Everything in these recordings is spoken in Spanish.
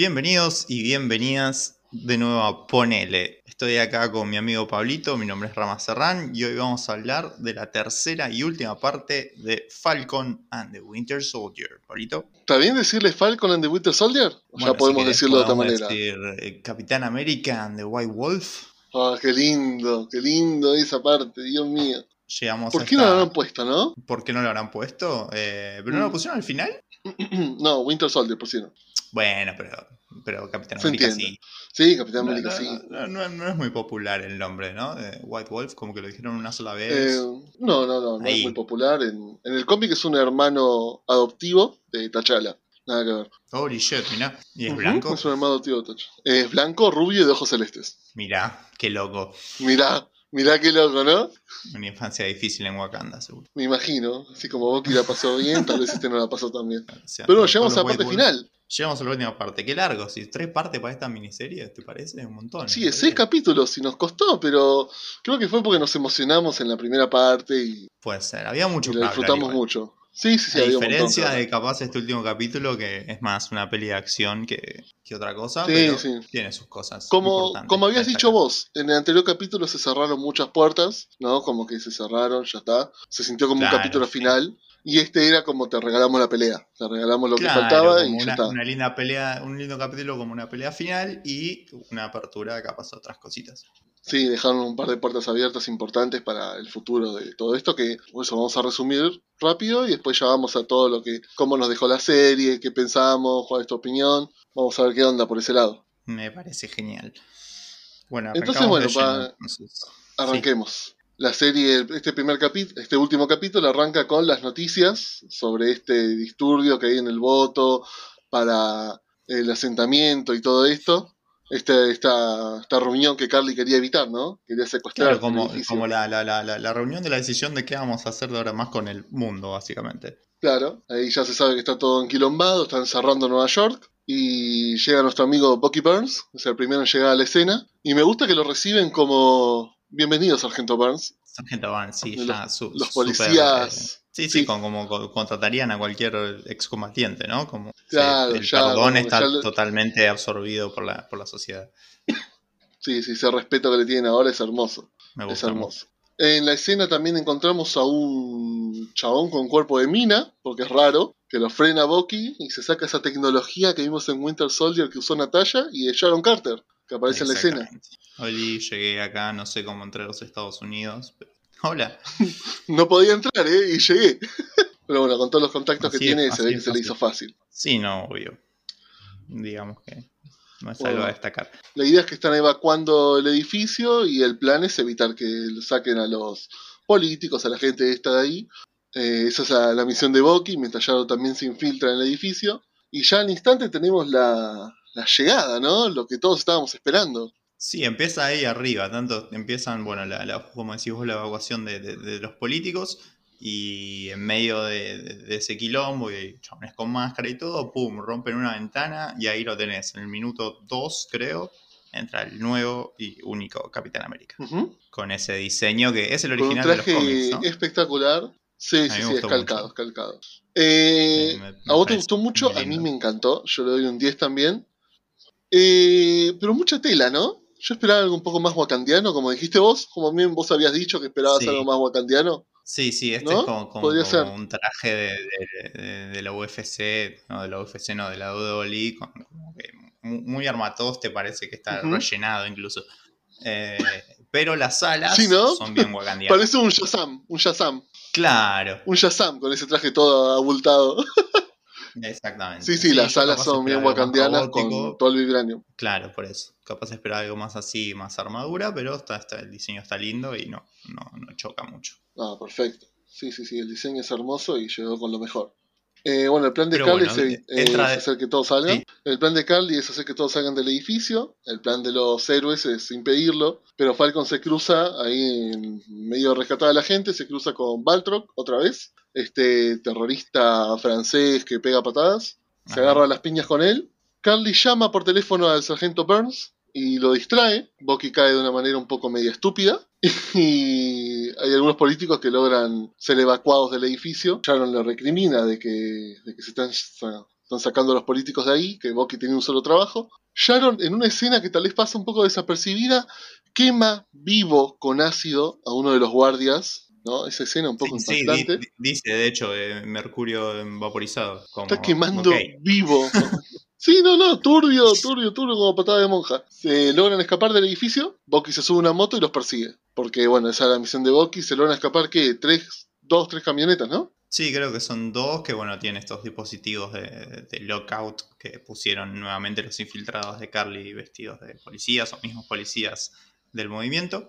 Bienvenidos y bienvenidas de nuevo a Ponele. Estoy acá con mi amigo Pablito, mi nombre es Rama Serrán y hoy vamos a hablar de la tercera y última parte de Falcon and the Winter Soldier. Pablito. ¿Está bien decirle Falcon and the Winter Soldier? ¿O Bueno, ya podemos si decirlo de otra manera. decir, eh, Capitán América and the White Wolf. Ah, qué lindo, qué lindo esa parte, Dios mío. Llegamos ¿Por qué no lo habrán puesto, no? ¿Por qué no lo habrán puesto? Eh, ¿Pero no lo Mm. pusieron al final? no, Winter Soldier pusieron. Bueno, pero, pero Capitán Se América entiende. sí. Sí, Capitán No, América, no, sí. no, es muy popular el nombre, ¿no? De White Wolf, como que lo dijeron una sola vez. Eh, no, no, no, no Ahí. es muy popular. En, en el cómic es un hermano adoptivo de T'Challa. Nada que ver. Holy shit, mirá. ¿Y es blanco? Es un hermano adoptivo de T'Challa. Es blanco, rubio y de ojos celestes. Mirá, qué loco. Mirá, mirá qué loco, ¿no? Una infancia difícil en Wakanda, seguro. Me imagino. Así como Bucky la pasó bien, tal vez este no la pasó tan bien. O sea, Pero llegamos a la parte final. Llegamos a la última parte. Qué largo, sí. Tres partes para esta miniserie, ¿te parece? Un montón. Sí, seis capítulos y nos costó, pero creo que fue porque nos emocionamos en la primera parte y, Puede ser. Había mucho y hablar disfrutamos igual. mucho. Sí, sí, sí, a había montón diferencia hablar. de capaz este último capítulo, que es más una peli de acción que, que otra cosa, Sí, pero sí. tiene sus cosas. Como, como habías dicho destacar. vos, en el anterior capítulo se cerraron muchas puertas, ¿no? Como que se cerraron, ya está. Se sintió como Claro, un capítulo sí. final. Y este era como te regalamos la pelea. Te regalamos lo Claro, que faltaba y ya una, está. una linda pelea, un lindo capítulo como una pelea final y una apertura capaz a otras cositas. Sí, dejaron un par de puertas abiertas importantes para el futuro de todo esto, que por eso vamos a resumir rápido y después ya vamos a todo lo que, cómo nos dejó la serie, qué pensamos, cuál es tu opinión. Vamos a ver qué onda por ese lado. Me parece genial. Bueno, Entonces, bueno, pa- entonces. Arranquemos. La serie, este primer capítulo, este último capítulo arranca con las noticias sobre este disturbio que hay en el voto para el asentamiento y todo esto. Este, esta, esta reunión que Carly quería evitar, ¿no? Quería secuestrar Claro, como, como la, la, la, la, la reunión de la decisión de qué vamos a hacer de ahora más con el mundo, básicamente. Claro, ahí ya se sabe que está todo enquilombado, están cerrando Nueva York y llega nuestro amigo Bucky Burns, es el primero en llegar a la escena, y me gusta que lo reciben como bienvenido Sargento Burns, Sargento Van, sí, Los- ya su- los policías. eh, sí, sí, Sí. como co- contratarían a cualquier excombatiente, ¿no? Como Claro, el ya, perdón está ya le- totalmente absorbido por la, por la sociedad. Sí, sí, ese respeto que le tienen ahora es hermoso, Me es gusta mucho. hermoso. En la escena también encontramos a un chabón con cuerpo de mina, porque es raro, que lo frena Bucky y se saca esa tecnología que vimos en Winter Soldier que usó Natalia y de Sharon Carter, que aparece en la escena. Oli, llegué acá, no sé cómo entré a los Estados Unidos. pero- Hola. No podía entrar, ¿eh? Y llegué. Pero bueno, con todos los contactos que es, tiene, se ve que se le hizo fácil. Sí, no, obvio. Digamos que no es Bueno. algo a destacar. La idea es que están evacuando el edificio y el plan es evitar que lo saquen a los políticos, a la gente que está de ahí. Eh, esa es la, la misión de Bucky, mientras Shadow también se infiltra en el edificio. Y ya al instante tenemos la, la llegada, ¿no? Lo que todos estábamos esperando. Sí, empieza ahí arriba, tanto empiezan, bueno, la, la- como decís vos, la evacuación de, de- de los políticos y en medio de, ese quilombo y chabones con máscara y todo, pum, rompen una ventana y ahí lo tenés. En el minuto 2, creo, entra el nuevo y único Capitán América. Con ese diseño que es el Con un original de los cómics, ¿no? espectacular. Sí, sí, sí, es calcado, es calcado. Eh, Sí, me- me ¿A vos te gustó mucho? A mí me encantó. Yo le doy un 10 también. Eh, pero mucha tela, ¿no? Yo esperaba algo un poco más wakandiano, como dijiste vos. Como bien vos habías dicho que esperabas Sí. algo más wakandiano. Sí, sí, este ¿No? es como, como- Podría como ser. un traje de, de- de- de la UFC, no de la UFC, no, de la WWE, con- como que mu- muy armatoste, parece que está rellenado incluso. Eh, pero las alas Sí, ¿no? son bien wakandianas. Parece un Shazam, un Shazam. Claro, Un Shazam con ese traje todo abultado. exactamente. Sí, sí, las yo alas son bien wakandianas con todo el vibranium. Claro, por eso. Capaz esperaba algo más así, más armadura, pero está, está- el diseño está lindo y no, no, no choca mucho. Ah, perfecto. Sí, sí, sí, el diseño es hermoso y llegó con lo mejor. Eh, bueno, el plan de Pero Carly bueno, es, eh, entra es de- hacer que todos salgan. Sí. El plan de Carly es hacer que todos salgan del edificio. El plan de los héroes es impedirlo. Pero Falcon se cruza ahí en medio de rescatar a la gente. Se cruza con Baltrock otra vez. Este terrorista francés que pega patadas. Se Ajá. agarra las piñas con él. Carly llama por teléfono al sargento Burns y lo distrae. Bucky cae de una manera un poco media estúpida. Y hay algunos políticos que logran ser evacuados del edificio. Sharon le recrimina de que, de que se están están sacando a los políticos de ahí, que Bucky tiene un solo trabajo. Sharon, en una escena que tal vez pasa un poco desapercibida, quema vivo con ácido a uno de los guardias. ¿no? Esa escena un poco Sí, sí, impactante. di- dice, de hecho, eh, mercurio vaporizado. como- Está quemando vivo. Sí, no, no, turbio, turbio, turbio como patada de monja. Se logran escapar del edificio, Bucky se sube a una moto y los persigue. Porque, bueno, esa es la misión de Bucky, se logran escapar, ¿qué? Tres, dos, tres camionetas, ¿no? Sí, creo que son dos que, bueno, tienen estos dispositivos de, de lockout que pusieron nuevamente los infiltrados de Carly vestidos de policías o mismos policías del movimiento.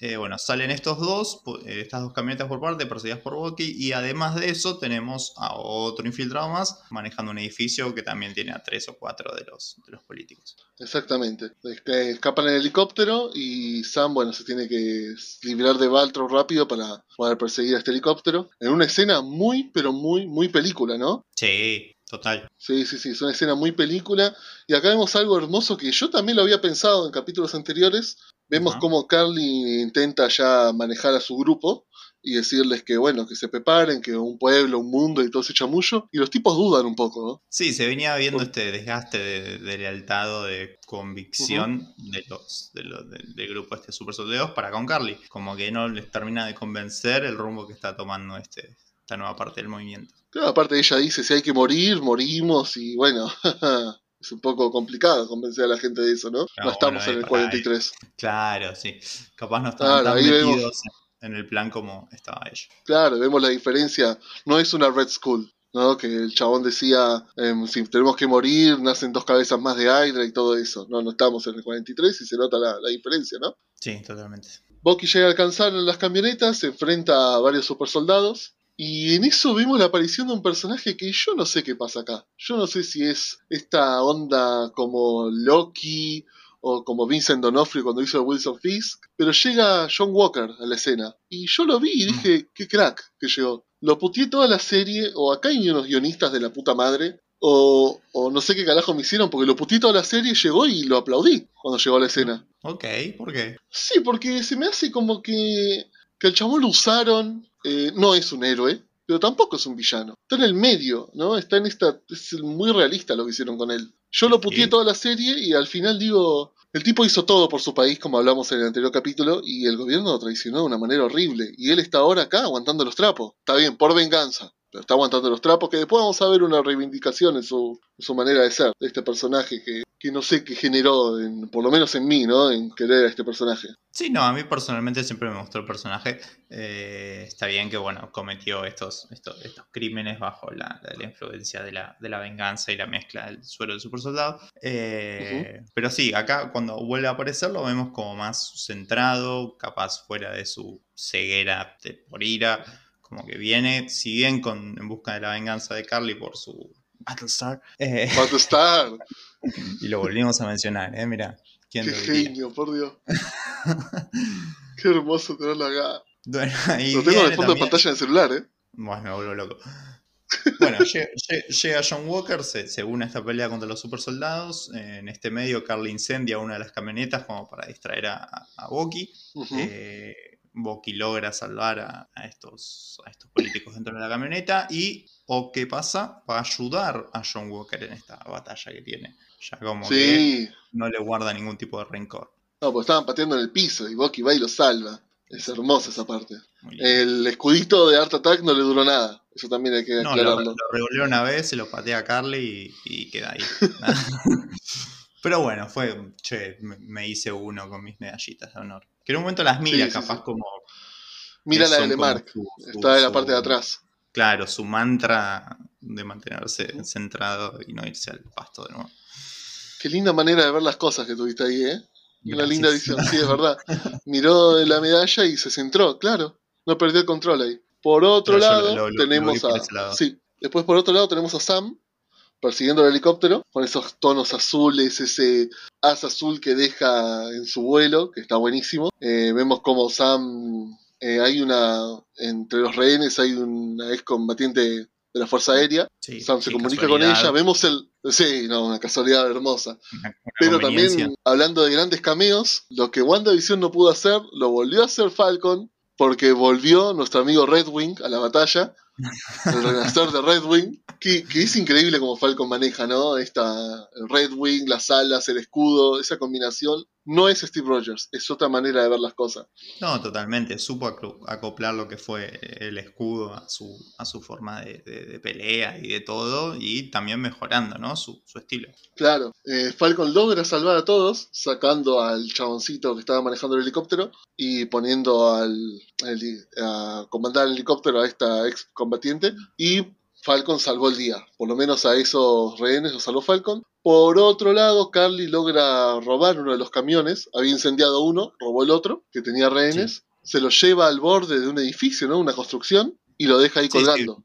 Eh, bueno, salen estos dos, eh, estas dos camionetas por parte, perseguidas por Bucky, y además de eso tenemos a otro infiltrado más manejando un edificio que también tiene a tres o cuatro de los, de los políticos. Exactamente. Este, escapan en helicóptero y Sam, bueno, se tiene que librar de Baltro rápido para poder perseguir a este helicóptero. En una escena muy, pero muy, muy película, ¿no? Sí, total. Sí, sí, sí, es una escena muy película. Y acá vemos algo hermoso que yo también lo había pensado en capítulos anteriores. Vemos cómo Carly intenta ya manejar a su grupo y decirles que, bueno, que se preparen, que un pueblo, un mundo y todo ese chamullo. Y los tipos dudan un poco, ¿no? Sí, se venía viendo este desgaste de, de lealtad o de convicción de los, de lo- del- del grupo este Super Soldados para con Carly. Como que no les termina de convencer el rumbo que está tomando este, esta nueva parte del movimiento. Claro, aparte ella dice, si hay que morir, morimos. Y bueno, es un poco complicado convencer a la gente de eso, ¿no? Ah, no estamos bueno, en el para 43. Claro, sí. Capaz no estaban Claro, tan ahí vemos- metidos en el plan como estaba ella. Claro, vemos la diferencia. No es una Red Skull, ¿no? Que el chabón decía, em, si tenemos que morir, nacen dos cabezas más de Hydra y todo eso. No, no estamos en el 43 y se nota la, la diferencia, ¿no? Sí, totalmente. Bucky llega a alcanzar las camionetas, se enfrenta a varios supersoldados. Y en eso vemos la aparición de un personaje que yo no sé qué pasa acá. Yo no sé si es esta onda como Loki o como Vincent D'Onofrio cuando hizo Wilson Fisk, pero llega John Walker a la escena. Y yo lo vi y dije, qué crack que llegó. Lo puteé toda la serie, o acá hay unos guionistas de la puta madre, o, o no sé qué carajo me hicieron, porque lo puteé toda la serie, llegó y lo aplaudí cuando llegó a la escena. Ok, ¿por qué? Sí, porque se me hace como que, que el chabón lo usaron. eh, no es un héroe, pero tampoco es un villano. Está en el medio, ¿no? Está en esta. Es muy realista lo que hicieron con él. Yo lo puteé toda la serie y al final digo. El tipo hizo todo por su país, como hablamos en el anterior capítulo, y el gobierno lo traicionó de una manera horrible. Y él está ahora acá aguantando los trapos. Está bien, por venganza. Pero está aguantando los trapos, que después vamos a ver una reivindicación en su, en su manera de ser, de este personaje que, que no sé qué generó, en, por lo menos en mí, ¿no? En querer a este personaje. Sí, no, a mí personalmente siempre me gustó el personaje. Eh, está bien que, bueno, cometió estos, estos, estos crímenes bajo la, la- la influencia de la, de la venganza y la mezcla del suero del super soldado. Eh, Pero sí, acá cuando vuelve a aparecer lo vemos como más centrado, capaz fuera de su ceguera de, por ira. Como que viene, si bien con, en busca de la venganza de Carly por su Battlestar. eh, Battlestar. y lo volvimos a mencionar, ¿eh? Mira, ¿quién Qué genio, por Dios. Qué hermoso tenerlo acá. Bueno, Lo tengo de viene fondo de pantalla en el celular, ¿eh? Bueno, me vuelvo loco. Bueno, lle- lle- llega John Walker, se, se une a esta pelea contra los super soldados. En este medio, Carly incendia una de las camionetas como para distraer a, a, Bucky. Eh, Bucky logra salvar a, a estos, a estos políticos dentro de la camioneta. Y, ¿o qué pasa? Va a ayudar a John Walker en esta batalla que tiene. Ya como que sí. no le guarda ningún tipo de rencor. No, pues estaban pateando en el piso y Bucky va y lo salva. Es hermosa esa parte. El escudito de Art Attack no le duró nada. Eso también hay que No, lo, aclararlo. lo revolvió una vez, se lo patea a Carly y, y queda ahí. Pero bueno, fue, che, me, hice uno con mis medallitas de honor. Que en un momento las mira, Sí, capaz sí. como... Mira la de su- su- Está en la parte de atrás. Claro, su mantra de mantenerse centrado y no irse al pasto de nuevo. Qué linda manera de ver las cosas que tuviste ahí, ¿eh? Una Gracias. linda visión, sí, es verdad. Miró la medalla y se centró, claro. No perdió el control ahí. Por otro Pero lado, lo- lo- lo- lo tenemos a. lado. Sí. Después, por otro lado, tenemos a Sam persiguiendo el helicóptero con esos tonos azules, ese haz azul que deja en su vuelo, que está buenísimo. Eh, vemos como Sam. eh, hay una. Entre los rehenes hay una ex combatiente de la Fuerza Aérea. Sí, Sam se comunica con ella. Vemos el. Sí, no, una casualidad hermosa. una- Pero también, hablando de grandes cameos, lo que WandaVision no pudo hacer, lo volvió a hacer Falcon, porque volvió nuestro amigo Red Wing a la batalla, el renacer de Red Wing, que, es increíble como Falcon maneja, ¿no? Esta el Red Wing, las alas, el escudo, esa combinación. No es Steve Rogers, es otra manera de ver las cosas. No, totalmente. Supo acoplar lo que fue el escudo a su, a su forma de, pelea y de todo, y también mejorando, ¿no? Su, estilo. Claro. Eh, Falcon logra salvar a todos, sacando al chaboncito que estaba manejando el helicóptero y poniendo al, a comandar el helicóptero a esta ex combatiente y Falcon salvó el día. Por lo menos a esos rehenes los salvó Falcon. Por otro lado, Carly logra robar uno de los camiones. Había incendiado uno, robó el otro, que tenía rehenes. Se lo lleva al borde de un edificio, ¿no? Una construcción, y lo deja ahí colgando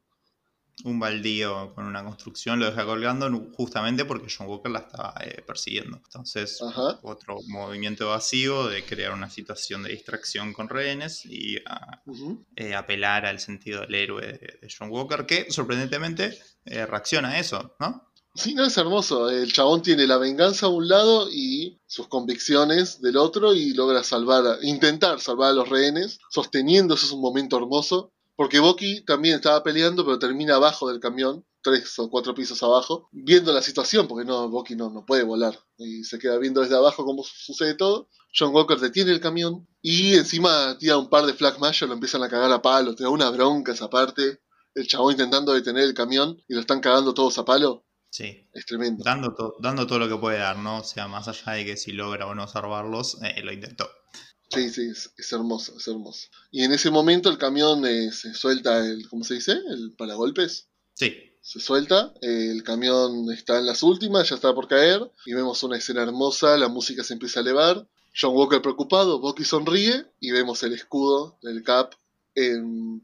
un baldío con una construcción, lo deja colgando justamente porque John Walker la estaba eh, persiguiendo. Entonces, otro movimiento evasivo de crear una situación de distracción con rehenes y eh, apelar al sentido del héroe de, John Walker, que sorprendentemente eh, reacciona a eso, ¿no? Sí, no, es hermoso. El chabón tiene la venganza a un lado y sus convicciones del otro y logra salvar, intentar salvar a los rehenes, sosteniendo, eso es un momento hermoso porque Boki también estaba peleando, pero termina abajo del camión, tres o cuatro pisos abajo, viendo la situación, porque no, Boki no, no puede volar. Y se queda viendo desde abajo cómo sucede todo. John Walker detiene el camión y encima tira un par de Flag lo empiezan a cagar a palo, te da una bronca esa parte. El chabón intentando detener el camión y lo están cagando todos a palo. Sí. Es tremendo. Dando, dando todo lo que puede dar, ¿no? O sea, más allá de que si logra o no salvarlos, eh, lo intentó. Sí, sí, es, hermoso, es hermoso. Y en ese momento el camión eh, se suelta el, ¿cómo se dice? El paragolpes. Sí. Se suelta, el camión está en las últimas, ya está por caer, y vemos una escena hermosa, la música se empieza a elevar, John Walker preocupado, Bucky sonríe, y vemos el escudo del Cap en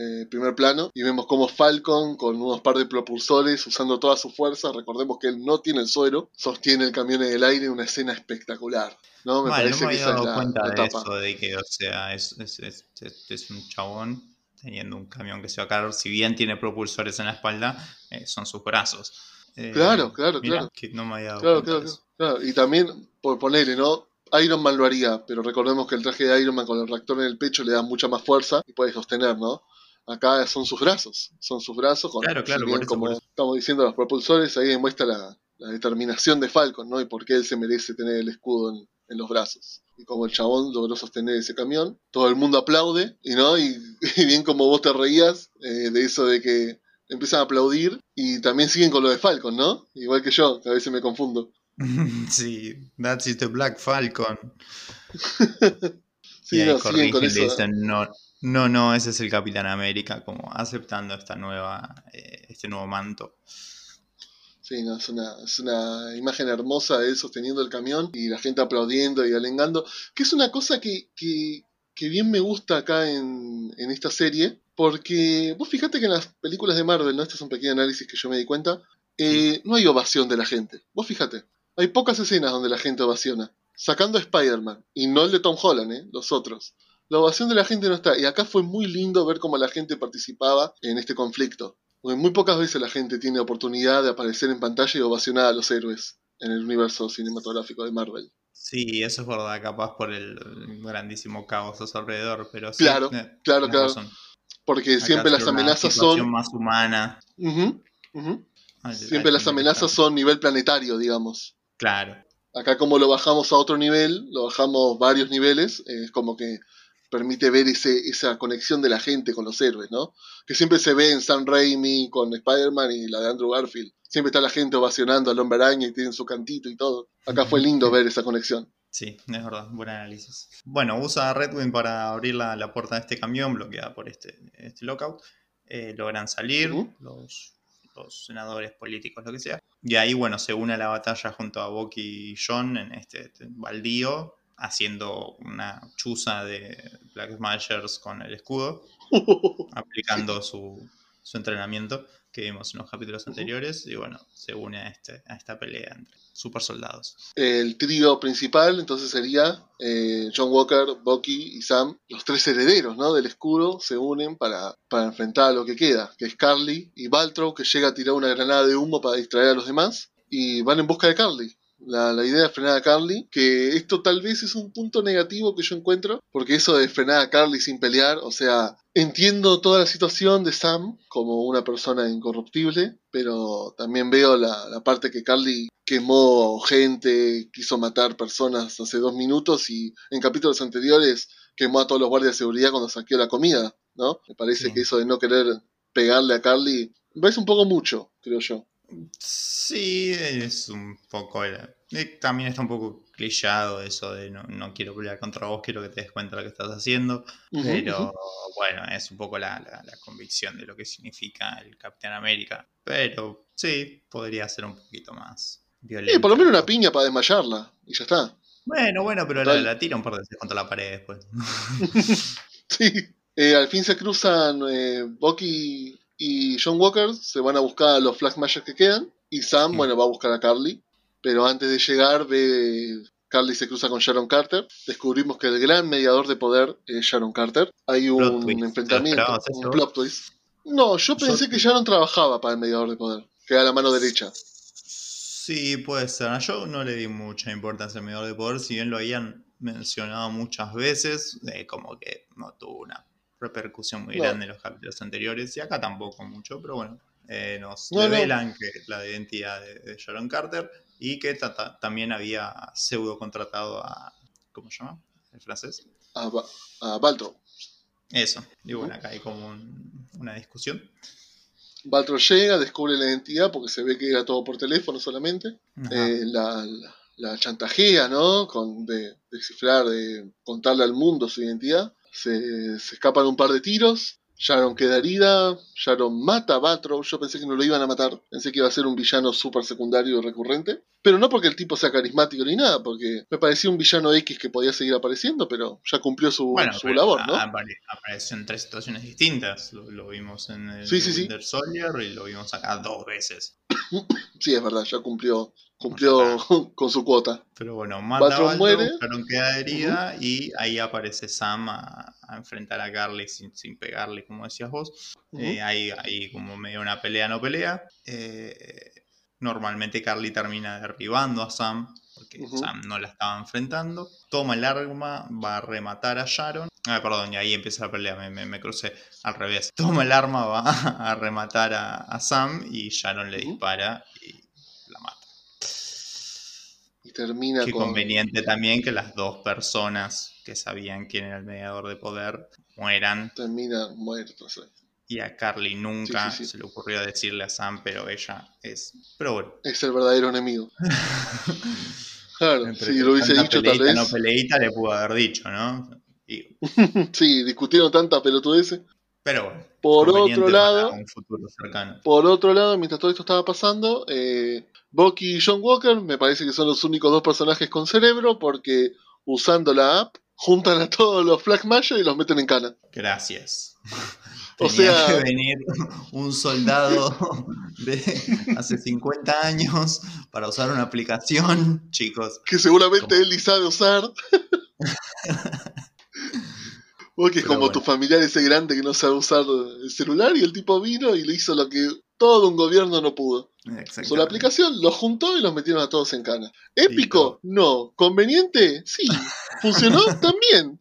eh, primer plano y vemos como Falcon con unos par de propulsores usando toda su fuerza, recordemos que él no tiene el suero, sostiene el camión en el aire, una escena espectacular. No, me parece no me había dado cuenta de eso, de que, o sea, es, es, es, un chabón teniendo un camión que se va a caer, si bien tiene propulsores en la espalda, eh, son sus brazos. Eh, claro, claro, claro. Que no me había dado claro, cuenta claro, claro. Y también, por ponerle, ¿no? Iron Man lo haría, pero recordemos que el traje de Iron Man con el reactor en el pecho le da mucha más fuerza y puede sostener, ¿no? Acá son sus brazos, son sus brazos. Con, claro, claro, como estamos diciendo, los propulsores, ahí demuestra la, determinación de Falcon, ¿no? Y por qué él se merece tener el escudo en, los brazos. Y como el chabón logró sostener ese camión, todo el mundo aplaude, y no, y, bien como vos te reías eh, de eso de que empiezan a aplaudir y también siguen con lo de Falcon, ¿no? Igual que yo, que a veces me confundo. sí, that's the Black Falcon. sí, no, siguen con eso. no, no, no, ese es el Capitán América, como aceptando esta nueva, eh, este nuevo manto. Sí, no, es, una, es una imagen hermosa de él sosteniendo el camión y la gente aplaudiendo y alengando, que es una cosa que, que, que bien me gusta acá en, en, esta serie, porque vos fíjate que en las películas de Marvel, ¿no? este es un pequeño análisis que yo me di cuenta, eh, no hay ovación de la gente. Vos fíjate, hay pocas escenas donde la gente ovaciona, sacando a Spider-Man, y no el de Tom Holland, ¿eh? los otros la ovación de la gente no está. Y acá fue muy lindo ver cómo la gente participaba en este conflicto. Porque muy pocas veces la gente tiene oportunidad de aparecer en pantalla y ovacionar a los héroes en el universo cinematográfico de Marvel. Sí, eso es verdad, capaz por el grandísimo caos a su alrededor, pero sí, Claro, eh, claro, claro. Porque siempre las amenazas son... más humana. siempre las amenazas son nivel planetario, digamos. Claro. Acá como lo bajamos a otro nivel, lo bajamos varios niveles, es como que permite ver ese, esa conexión de la gente con los héroes, ¿no? Que siempre se ve en Sam Raimi con Spider-Man y la de Andrew Garfield. Siempre está la gente ovacionando al hombre araña y tienen su cantito y todo. Acá fue lindo ver esa conexión. Sí, es verdad, buen análisis. Bueno, usa Redwing para abrir la, puerta de este camión bloqueada por este, este lockout. Eh, logran salir los, los, senadores políticos, lo que sea. Y ahí, bueno, se une a la batalla junto a Bucky y John en este, este baldío haciendo una chuza de Black Smashers con el escudo, aplicando su, entrenamiento que vimos en los capítulos anteriores y bueno, se une a, este, a esta pelea entre super soldados. El trío principal entonces sería eh, John Walker, Bucky y Sam, los tres herederos ¿no? del escudo, se unen para, para enfrentar a lo que queda, que es Carly y Baltrow, que llega a tirar una granada de humo para distraer a los demás, y van en busca de Carly la, la idea de frenar a Carly, que esto tal vez es un punto negativo que yo encuentro, porque eso de frenar a Carly sin pelear, o sea, entiendo toda la situación de Sam como una persona incorruptible, pero también veo la, la parte que Carly quemó gente, quiso matar personas hace dos minutos y en capítulos anteriores quemó a todos los guardias de seguridad cuando saqueó la comida, ¿no? Me parece Sí. que eso de no querer pegarle a Carly, me parece un poco mucho, creo yo. Sí, es un poco. eh, También está un poco clichado eso de no, no quiero pelear contra vos, quiero que te des cuenta de lo que estás haciendo. Pero bueno, es un poco la, la- la convicción de lo que significa el Capitán América. Pero sí, podría ser un poquito más violento. Eh, por lo menos una piña para desmayarla, y ya está. Bueno, bueno, pero la, la tira un par de veces contra la pared después. Sí. Eh, al fin se cruzan eh, Bucky y John Walker, se van a buscar a los Flag Smashers que quedan, y Sam, bueno, va a buscar a Carly, pero antes de llegar ve... Carly se cruza con Sharon Carter. Descubrimos que el gran mediador de poder es Sharon Carter. Hay un enfrentamiento, ¿Te lo esperabas un plot twist. No, yo pensé Yo- que Sharon trabajaba para el mediador de poder, que era la mano derecha. Sí, puede ser. Yo no le di mucha importancia al medidor de poder, si bien lo habían mencionado muchas veces, eh, como que no tuvo una repercusión muy No. grande en los capítulos anteriores, y acá tampoco mucho, pero bueno, eh, nos No, no. revelan que la identidad de, de Sharon Carter y que ta- ta- también había pseudo contratado a. ¿Cómo se llama? ¿El francés? A, Ba- a Baltro. Eso. Y bueno, acá hay como un- una discusión. Baltro llega, descubre la identidad porque se ve que era todo por teléfono solamente. Ajá. eh, la, la- la chantajea, ¿no? Con, de descifrar, de contarle al mundo su identidad. Se, se escapan un par de tiros. Sharon queda herida. Sharon mata a Batrow. Yo pensé que no lo iban a matar. Pensé que iba a ser un villano súper secundario y recurrente. Pero no porque el tipo sea carismático ni nada, porque me parecía un villano X que podía seguir apareciendo, pero ya cumplió su, Bueno, su labor, ¿no? apare- apareció en tres situaciones distintas. Lo, lo vimos en el Sí, sí, Soldier y lo vimos acá dos veces. Sí, es verdad, ya cumplió, cumplió con su cuota. Pero bueno, mata muere. Sharon queda herida y ahí aparece Sam a, a enfrentar a Carly sin, sin pegarle, como decías vos. Eh, hay, hay como medio una pelea no pelea. Eh, normalmente Carly termina derribando a Sam porque. Sam no la estaba enfrentando. Toma el arma, va a rematar a Sharon. Ah, perdón, y ahí empieza la pelea, me, me- me crucé al revés. Toma el arma, va a rematar a, a Sam y Sharon le dispara y la mata. Termina Qué con. conveniente también que las dos personas que sabían quién era el mediador de poder mueran Termina muerto. sí. y a Carly nunca Sí, sí, sí. se le ocurrió decirle a Sam, pero ella es. Pero bueno, Es el verdadero enemigo. Claro, entre si lo hubiese tanta dicho tal vez. no peleita le pudo haber dicho, ¿no? Y- sí, discutieron tantas pelotudeces. pero bueno. Por otro lado, un futuro cercano. por otro lado, mientras todo esto estaba pasando, eh, Bucky y John Walker me parece que son los únicos dos personajes con cerebro porque usando la app juntan a todos los Flag Smashers y los meten en cana. Gracias. O Tenía sea- que venir un soldado de hace 50 años para usar una aplicación, chicos. Que seguramente ¿Cómo? él ni sabe usar. Porque es como bueno. tu familiar ese grande que no sabe usar el celular y el tipo vino y le hizo lo que todo un gobierno no pudo. Usó la aplicación, los juntó y los metieron a todos en cana. ¿Épico? No. ¿Conveniente? Sí. ¿Funcionó? También.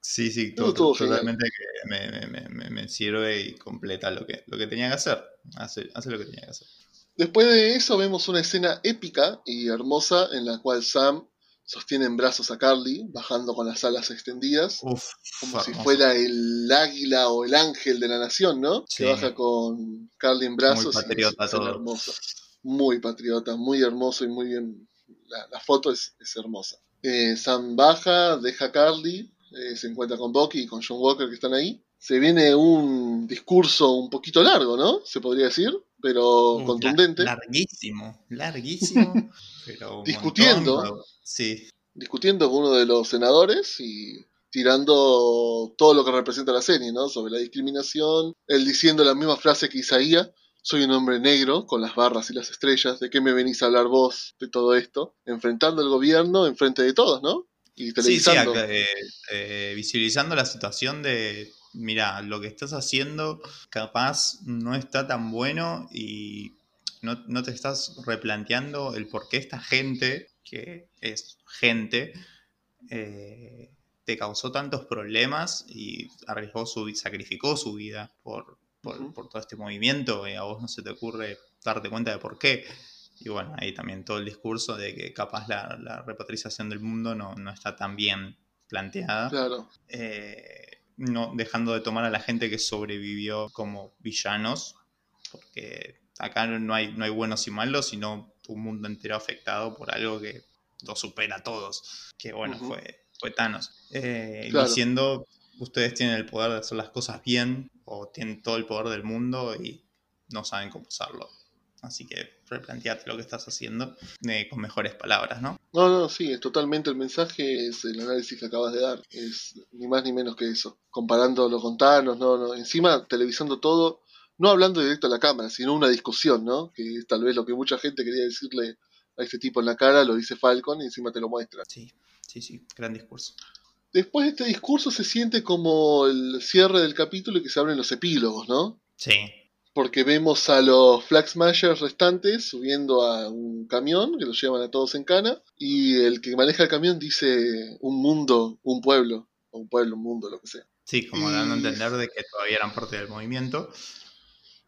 Sí, sí, Todo totalmente que me, me- me- me- me sirve y completa lo que, lo que tenía que hacer. Hace, hace lo que tenía que hacer. Después de eso vemos una escena épica y hermosa en la cual Sam sostiene en brazos a Carly, bajando con las alas extendidas, Uf, como si fuera el águila o el ángel de la nación, ¿no? Sí. Que baja con Carly en brazos. y patriota es todo. hermoso. Muy patriota, muy hermoso y muy bien. La, la foto es, es hermosa. Eh, Sam baja, deja a Carly, eh, se encuentra con Bucky y con John Walker que están ahí. Se viene un discurso un poquito largo, ¿no? Se podría decir, pero Uf, contundente. la- larguísimo, larguísimo. pero Discutiendo. montón, sí, discutiendo con uno de los senadores y tirando todo lo que representa la serie, ¿no? Sobre la discriminación, él diciendo la misma frase que Isaías, soy un hombre negro con las barras y las estrellas, ¿de qué me venís a hablar vos de todo esto? Enfrentando al gobierno enfrente de todos, ¿no? Y sí, sí, televisando. acá, eh, eh, visualizando la situación de, mira, lo que estás haciendo capaz no está tan bueno y no, no te estás replanteando el por qué esta gente, que es gente, eh, te causó tantos problemas y arriesgó su sacrificó su vida por, por, por todo este movimiento y a vos no se te ocurre darte cuenta de por qué. Y bueno, ahí también todo el discurso de que capaz la, la repatriación del mundo no, no está tan bien planteada. Claro, eh, no dejando de tomar a la gente que sobrevivió como villanos, porque acá no hay, no hay buenos y malos, sino un mundo entero afectado por algo que lo supera a todos, que bueno, fue, fue Thanos. Eh, Claro. Ustedes tienen el poder de hacer las cosas bien, o tienen todo el poder del mundo y no saben cómo usarlo. Así que replanteate lo que estás haciendo eh, con mejores palabras, ¿no? No, no, sí, es totalmente el mensaje, es el análisis que acabas de dar, es ni más ni menos que eso. Comparándolo con Thanos, no, no, encima televisando todo, no hablando directo a la cámara, sino una discusión, ¿no? Que es tal vez lo que mucha gente quería decirle a este tipo en la cara, lo dice Falcon y encima te lo muestra. Sí, sí, sí, gran discurso. Después de este discurso se siente como el cierre del capítulo y que se abren los epílogos, ¿no? Sí, Porque vemos a los Flag Smashers restantes subiendo a un camión que los llevan a todos en cana. Y el que maneja el camión dice un mundo, un pueblo. O un pueblo, un mundo, lo que sea. Sí, como dando a entender de que todavía eran parte del movimiento.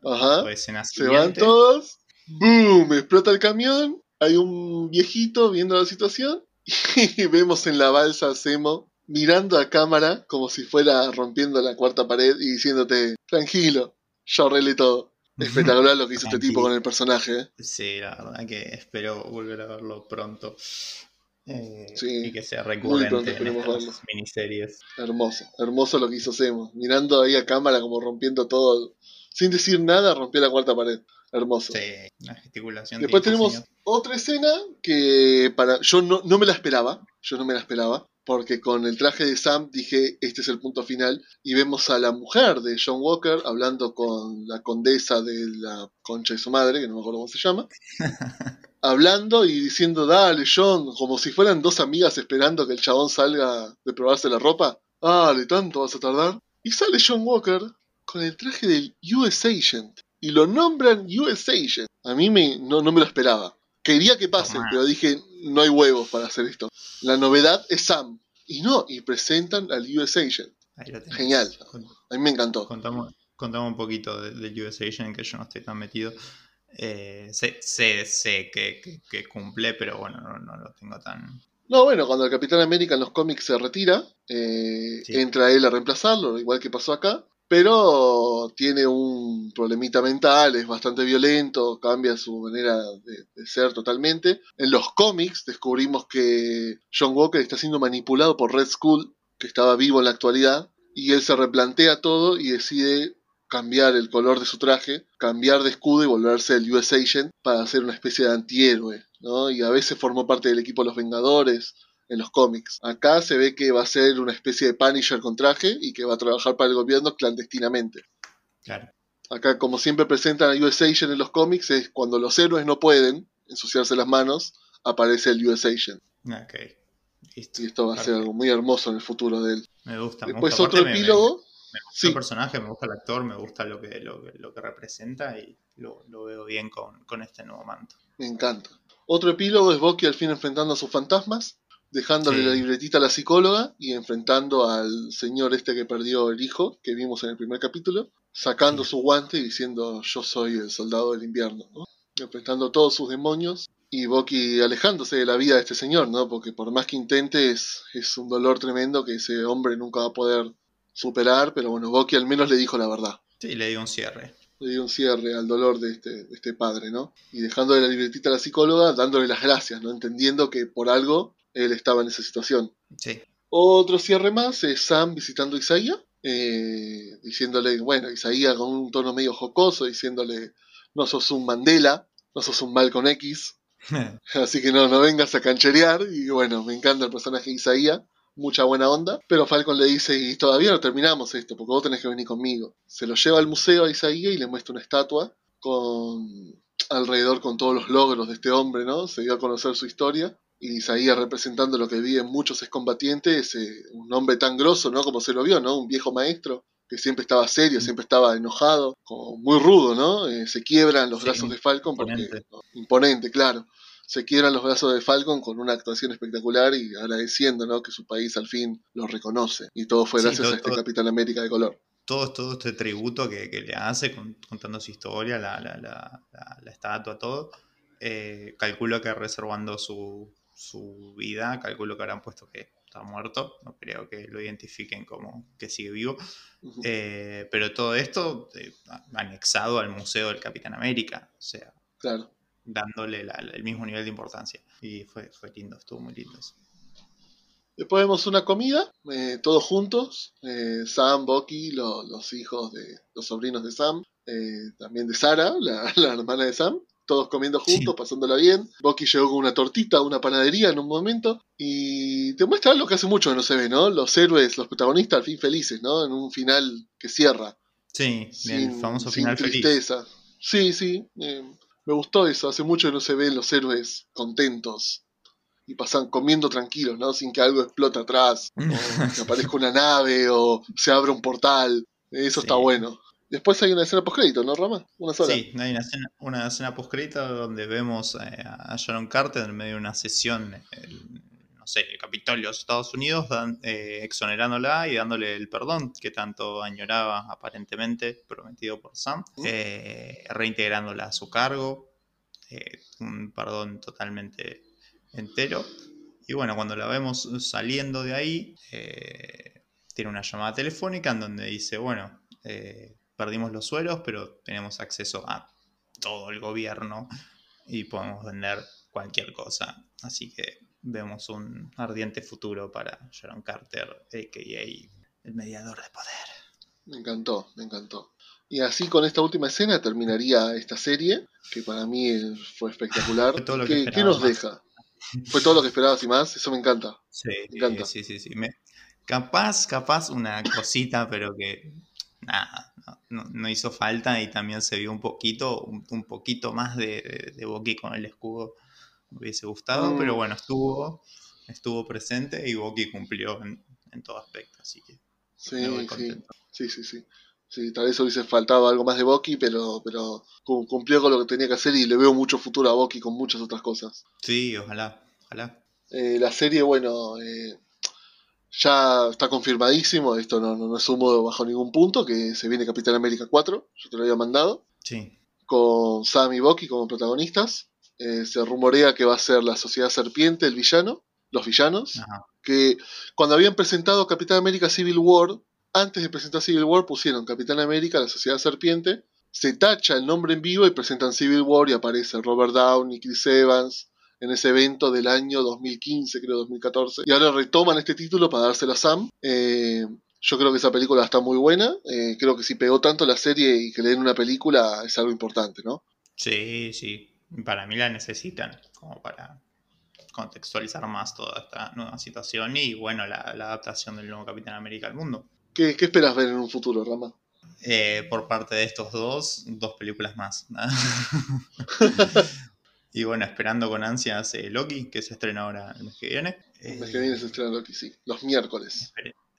Ajá. Se van todos. ¡Boom! Explota el camión. Hay un viejito viendo la situación. Y vemos en la balsa a Semo mirando a cámara como si fuera rompiendo la cuarta pared y diciéndote, tranquilo, yo arreglé todo. Espectacular lo que hizo este tipo con el personaje. ¿eh? Sí, la verdad que espero volver a verlo pronto. Eh, Sí, y que sea recurrente en estas miniseries. Hermoso, hermoso lo que hizo Semo. Mirando ahí a cámara como rompiendo todo. Sin decir nada, rompió la cuarta pared. Hermoso. Sí, la gesticulación. Después tenemos señor. otra escena que para yo no, no me la esperaba. Yo no me la esperaba. Porque con el traje de Sam dije, este es el punto final. Y vemos a la mujer de John Walker hablando con la condesa de la concha de su madre, que no me acuerdo cómo se llama. hablando y diciendo, dale, John, como si fueran dos amigas esperando que el chabón salga de probarse la ropa. Dale, tanto vas a tardar. Y sale John Walker con el traje del US Agent. Y lo nombran US Agent. A mí me, no, no me lo esperaba. Quería que pase, pero dije, no hay huevos para hacer esto. La novedad es Sam. Y no, y presentan al US Agent. Ahí lo tenés. Genial. A mí me encantó. Contamos, contamos un poquito de- del US Agent, que yo no estoy tan metido. Eh, sé sé, sé que, que- que cumple, pero bueno, no, no lo tengo tan. No, bueno, cuando el Capitán América en los cómics se retira, eh, Sí. entra él a reemplazarlo, igual que pasó acá, pero tiene un problemita mental, es bastante violento, cambia su manera de, ser totalmente. En los cómics descubrimos que John Walker está siendo manipulado por Red Skull, que estaba vivo en la actualidad, y él se replantea todo y decide cambiar el color de su traje, cambiar de escudo y volverse el US Agent para ser una especie de antihéroe, ¿no? Y a veces formó parte del equipo de los Vengadores en los cómics. Acá se ve que va a ser una especie de Punisher con traje y que va a trabajar para el gobierno clandestinamente. Claro. Acá, como siempre presentan a US Agent en los cómics, es cuando los héroes no pueden ensuciarse las manos, aparece el US Agent. Ok. Listo. Y esto va a ser algo muy hermoso en el futuro de él. Me gusta. me Después gusta. otro Aparte me- me- epílogo. Me gusta Sí. el personaje, me gusta el actor, me gusta lo que, lo, que- lo que representa y lo, lo veo bien con, con este nuevo manto. Me encanta. Otro epílogo es Bucky al fin enfrentando a sus fantasmas, dejándole Sí. la libretita a la psicóloga y enfrentando al señor este que perdió el hijo, que vimos en el primer capítulo, sacando Sí. su guante y diciendo yo soy el soldado del invierno, ¿no? enfrentando todos sus demonios y Bucky alejándose de la vida de este señor, ¿no? Porque por más que intente es, es un dolor tremendo que ese hombre nunca va a poder superar, pero bueno, Bucky al menos le dijo la verdad Sí, le digo un cierre. le dio un cierre al dolor de este, de este padre, ¿no? Y dejándole la libretita a la psicóloga, dándole las gracias, ¿no? Entendiendo que por algo él estaba en esa situación. Sí. Otro cierre más es Sam visitando a Isaías, eh, diciéndole, bueno, Isaías con un tono medio jocoso, diciéndole, no sos un Mandela, no sos un Malcolm X, así que no, no vengas a cancherear. Y bueno, me encanta el personaje de Isaías, mucha buena onda. Pero Falcon le dice, y todavía no terminamos esto, porque vos tenés que venir conmigo. Se lo lleva al museo a Isaías y le muestra una estatua con alrededor con todos los logros de este hombre, ¿no? Se dio a conocer su historia. Y Isaías representando lo que viven muchos excombatientes, eh, un hombre tan grosso, ¿no? Como se lo vio, ¿no? Un viejo maestro que siempre estaba serio, siempre estaba enojado, como muy rudo, ¿no? Eh, se quiebran los brazos de Falcon porque... imponente. imponente, claro. Se quiebran los brazos de Falcon con una actuación espectacular y agradeciendo, ¿no? Que su país al fin lo reconoce. Y todo fue Sí, gracias todo- a este todo- Capitán América de color. todo, todo este tributo que, que le hace con- contando su historia, la, la, la, la- la estatua, todo. eh, calculo que reservando su, su vida, calculo que habrán puesto que está muerto. No creo que lo identifiquen como que sigue vivo. Eh, pero todo esto eh, anexado al Museo del Capitán América. O sea, Claro. dándole la- el mismo nivel de importancia. Y fue, fue lindo, estuvo muy lindo. eso. Después vemos una comida, eh, todos juntos, Sam, Bucky, lo- los hijos de los sobrinos de Sam, también de Sara, la, la hermana de Sam, todos comiendo juntos, Sí. pasándola bien. Bucky llegó con una tortita a una panadería en un momento y te muestra algo que hace mucho que no se ve, ¿no? Los héroes, los protagonistas al fin felices, ¿no? En un final que cierra. Sí, el sin, famoso sin final feliz. tristeza. Sí, sí, eh, me gustó eso. Hace mucho que no se ven los héroes contentos y pasan comiendo tranquilos, ¿no? Sin que algo explote atrás, o que aparezca una nave o se abra un portal. Eso está bueno. Después hay una escena postcrédito, ¿no, Rama? Una sola. Sí, hay una escena, una escena postcrédito donde vemos eh, a Sharon Carter en medio de una sesión, el- no sé, el Capitolio de los Estados Unidos, dan- eh, exonerándola y dándole el perdón que tanto añoraba aparentemente, prometido por Sam, eh, reintegrándola a su cargo, eh, un perdón totalmente entero. Y bueno, cuando la vemos saliendo de ahí, tiene una llamada telefónica en donde dice, bueno, eh, perdimos los suelos, pero tenemos acceso a todo el gobierno y podemos vender cualquier cosa. Así que vemos un ardiente futuro para Sharon Carter, a.k.a. el mediador de poder. Me encantó, me encantó. Y así con esta última escena terminaría esta serie, que para mí fue espectacular. Fue todo lo que ¿Qué, qué nos más. deja? Fue todo lo que esperabas y más, eso me encanta. Sí, Me encanta. sí, sí, sí. Me- capaz, capaz una cosita, pero que nada, no, hizo falta y también se vio un poquito, un, un poquito más de, de, de Bucky con el escudo. Me hubiese gustado, Mm. pero bueno, estuvo, estuvo presente y Bucky cumplió en, en todo aspecto, así que Sí, voy sí, contento. sí, sí, sí. Sí, tal vez hubiese faltado algo más de Bucky, pero, pero cum- cumplió con lo que tenía que hacer y le veo mucho futuro a Bucky con muchas otras cosas. Sí, ojalá, ojalá. Eh, la serie, bueno, eh, ya está confirmadísimo, esto no, no, no es humo bajo ningún punto, que se viene Capitán América 4, yo te lo había mandado, Sí, con Sam y Bucky como protagonistas. Eh, se rumorea que va a ser la Sociedad Serpiente, el villano, los villanos, ajá. que cuando habían presentado Capitán América Civil War, antes de presentar Civil War pusieron Capitán América, la Sociedad Serpiente, se tacha el nombre en vivo y presentan Civil War y aparece Robert Downey, Chris Evans en ese evento del año 2015, creo 2014. Y ahora retoman este título para dárselo a Sam. Eh, yo creo que esa película está muy buena. Eh, creo que si pegó tanto la serie y que le den una película es algo importante, ¿no? Sí, sí. Para mí la necesitan, como para contextualizar más toda esta nueva situación y bueno, la, la adaptación del nuevo Capitán América al mundo. ¿Qué, qué esperas ver en un futuro, Rama? Eh, por parte de estos dos, dos películas más. y bueno, esperando con ansias eh, Loki, que se estrena ahora el mes que viene. El Eh, mes que viene se estrena Loki, sí. Los miércoles.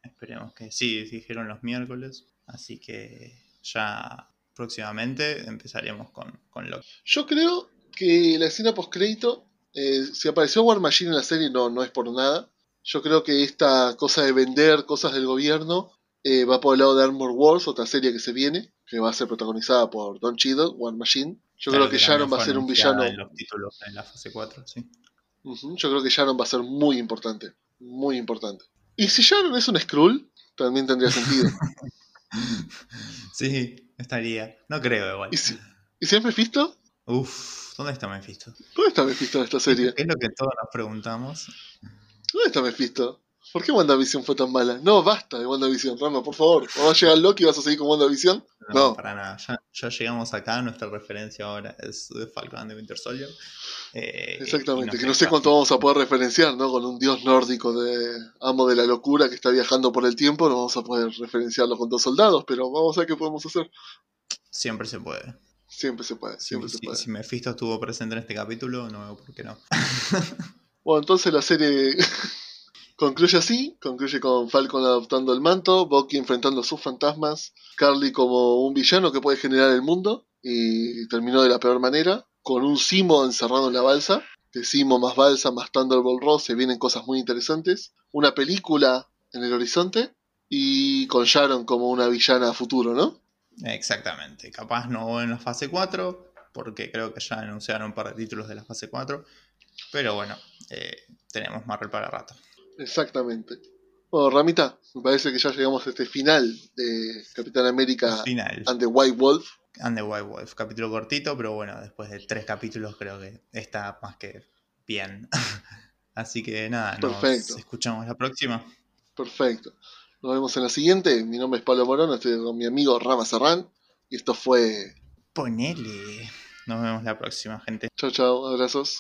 Esperemos que sí, dijeron los miércoles. Así que ya próximamente empezaremos con, con Loki. Yo creo que la escena post-crédito, eh, si apareció War Machine en la serie, no, no es por nada. Yo creo que esta cosa de vender cosas del gobierno eh, va por el lado de Armor Wars, otra serie que se viene, que va a ser protagonizada por Don Cheadle, War Machine. Yo Claro creo que Sharon va a ser un villano. En los títulos en la fase 4, sí. Yo creo que Sharon va a ser muy importante. Muy importante. Y si Sharon es un Skrull, también tendría sentido. Sí, estaría. No creo igual. ¿Y si, ¿y si es Mephisto? Uf, ¿dónde está Mephisto? ¿Dónde está Mephisto en esta serie? Es lo que todos nos preguntamos. ¿Dónde está Mephisto? ¿Por qué WandaVision fue tan mala? No, basta de WandaVision, Rama, por favor. ¿O va a llegar Loki y vas a seguir con WandaVision? No, No. para nada. Ya, ya llegamos acá. Nuestra referencia ahora es de Falcon the Winter Soldier. Eh, Exactamente, que no sé cuánto vamos a poder referenciar, ¿no? Con un dios nórdico de amo de la locura que está viajando por el tiempo, no vamos a poder referenciarlo con dos soldados, pero vamos a ver qué podemos hacer. Siempre se puede. Siempre se puede, Si, siempre se si- puede. si Mephisto estuvo presente en este capítulo, no veo por qué no. Bueno, entonces la serie Concluye así, concluye con Falcon adoptando el manto, Bucky enfrentando sus fantasmas, Carly como un villano que puede generar el mundo, y terminó de la peor manera, con un Simo encerrado en la balsa, de Simo más balsa más Thunderbolt Ross se vienen cosas muy interesantes, una película en el horizonte, y con Sharon como una villana a futuro, ¿no? Exactamente, capaz no en la fase 4, porque creo que ya anunciaron un par de títulos de la fase 4, pero bueno, eh, tenemos Marvel para rato. Exactamente. Bueno, Ramita, me parece que ya llegamos a este final de Capitán América Final. and the White Wolf. And the White Wolf, capítulo cortito, pero bueno, después de tres capítulos creo que está más que bien. Así que nada, nos Perfecto. escuchamos la próxima. Perfecto. Nos vemos en la siguiente. Mi nombre es Pablo Morón, estoy con mi amigo Rama Serrán. Y esto fue. Ponele. Nos vemos la próxima, gente. Chao, chao, abrazos.